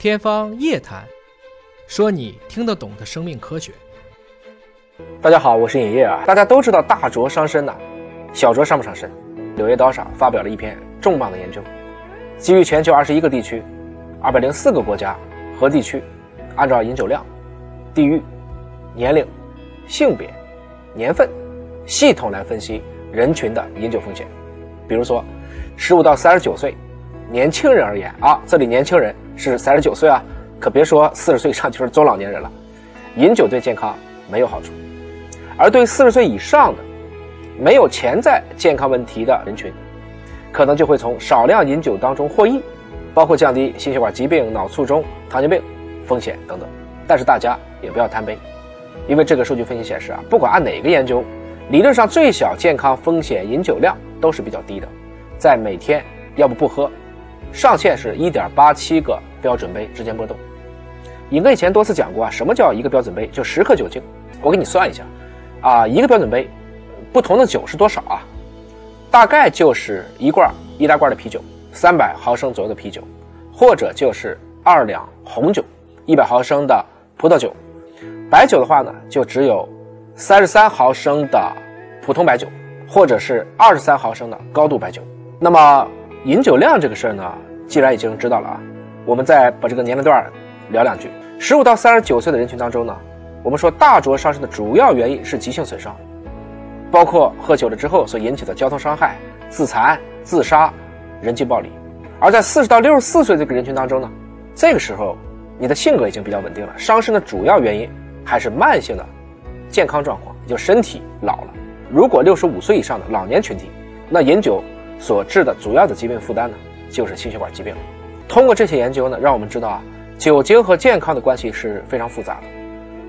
天方夜谭，说你听得懂的生命科学。大家好，我是尹烨啊。大家都知道大酌伤身呐，小酌伤不伤身？柳叶刀上发表了一篇重磅的研究，基于全球二十一个地区、二百零四个国家和地区，按照饮酒量、地域、年龄、性别、年份系统来分析人群的饮酒风险。比如说，十五到三十九岁年轻人而言啊，这里年轻人。是三十九岁啊，可别说四十岁以上就是中老年人了。饮酒对健康没有好处，而对四十岁以上的没有潜在健康问题的人群，可能就会从少量饮酒当中获益，包括降低心血管疾病、脑卒中、糖尿病风险等等。但是大家也不要贪杯，因为这个数据分析显示啊，不管按哪个研究，理论上最小健康风险饮酒量都是比较低的，在每天要不不喝，上限是一点八七个。标准杯之间波动，尹哥以前多次讲过啊，什么叫一个标准杯？就十克酒精。我给你算一下，啊，一个标准杯，不同的酒是多少啊？大概就是一罐一大罐的啤酒，三百毫升左右的啤酒，或者就是二两红酒，一百毫升的葡萄酒。白酒的话呢，就只有三十三毫升的普通白酒，或者是二十三毫升的高度白酒。那么饮酒量这个事儿呢，既然已经知道了啊。我们再把这个年龄段聊两句。十五到三十九岁的人群当中呢，我们说大酌伤身的主要原因是急性损伤，包括喝酒了之后所引起的交通伤害、自残、自杀、人际暴力。而在四十到六十四岁这个人群当中呢，这个时候你的性格已经比较稳定了，伤身的主要原因还是慢性的健康状况，就身体老了。如果六十五岁以上的老年群体，那饮酒所致的主要的疾病负担呢，就是心血管疾病。通过这些研究呢，让我们知道啊，酒精和健康的关系是非常复杂的。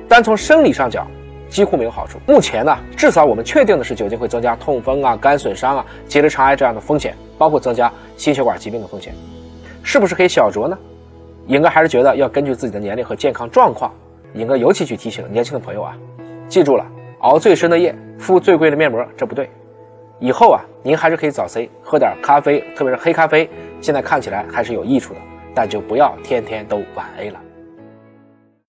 单从生理上讲，几乎没有好处。目前呢，至少我们确定的是，酒精会增加痛风啊、肝损伤啊、结直肠癌这样的风险，包括增加心血管疾病的风险。是不是可以小酌呢？尹哥还是觉得要根据自己的年龄和健康状况。尹哥尤其去提醒年轻的朋友啊，记住了，熬最深的夜，敷最贵的面膜，这不对。以后啊，您还是可以早 C 喝点咖啡，特别是黑咖啡，现在看起来还是有益处的，但就不要天天都晚 A 了。